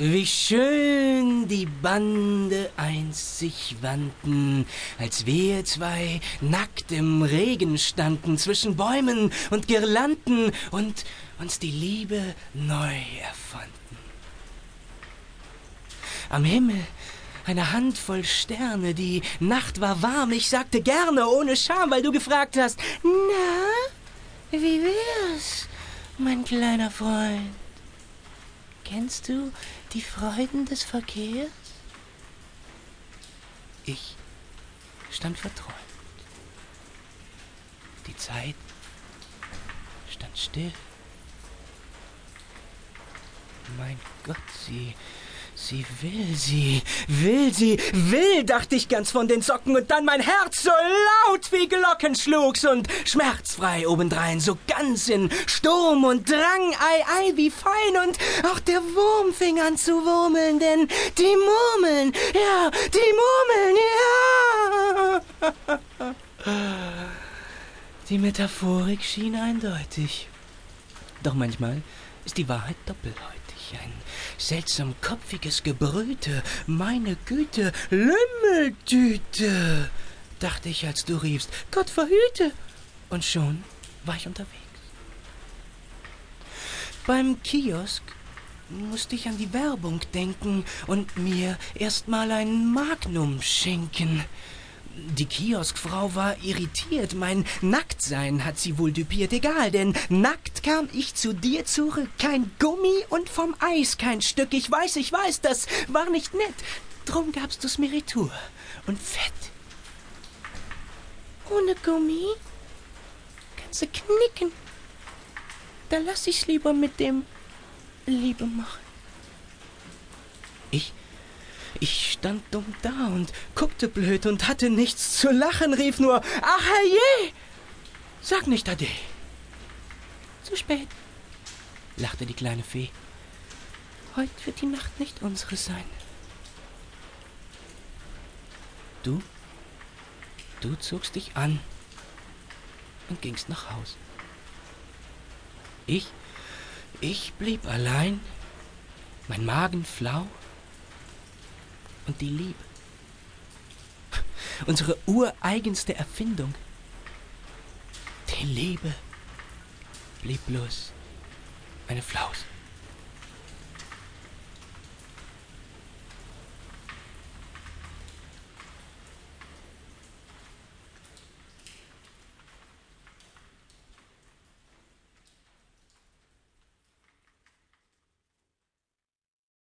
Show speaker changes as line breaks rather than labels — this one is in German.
Wie schön die Bande einst sich wandten, als wir zwei nackt im Regen standen zwischen Bäumen und Girlanden und uns die Liebe neu erfanden. Am Himmel eine Handvoll Sterne, die Nacht war warm, ich sagte gerne, ohne Scham, weil du gefragt hast, na, wie wär's, mein kleiner Freund? Kennst du die Freuden des Verkehrs? Ich stand verträumt. Die Zeit stand still. Mein Gott, sie Sie will, sie will, sie will, dachte ich ganz von den Socken und dann mein Herz so laut wie Glocken schlug's und schmerzfrei obendrein, so ganz in Sturm und Drang, ei, ei, wie fein und auch der Wurm fing an zu wurmeln, denn die Murmeln, ja, die Murmeln, ja. Die Metaphorik schien eindeutig. Doch manchmal ist die Wahrheit doppelhäutig. Ein seltsam kopfiges Gebrüte, meine Güte, Lümmeldüte, dachte ich, als du riefst, Gott verhüte. Und schon war ich unterwegs. Beim Kiosk musste ich an die Werbung denken und mir erst mal ein Magnum schenken. Die Kioskfrau war irritiert. Mein Nacktsein hat sie wohl düpiert. Egal, denn nackt kam ich zu dir zurück. Kein Gummi und vom Eis kein Stück. Ich weiß, ich weiß, das war nicht nett. Drum gabst du's mir retour. Und fett. Ohne Gummi kannst du knicken. Da lass ich's lieber mit dem Liebe machen. Ich ich stand dumm da und guckte blöd und hatte nichts zu lachen, rief nur, ach herrje! Sag nicht Ade. Zu spät, lachte die kleine Fee. Heut wird die Nacht nicht unsere sein. Du, du zogst dich an und gingst nach Haus. Ich, ich blieb allein, mein Magen flau und die Liebe. Unsere ureigenste Erfindung. Die Liebe blieb bloß eine Flaus.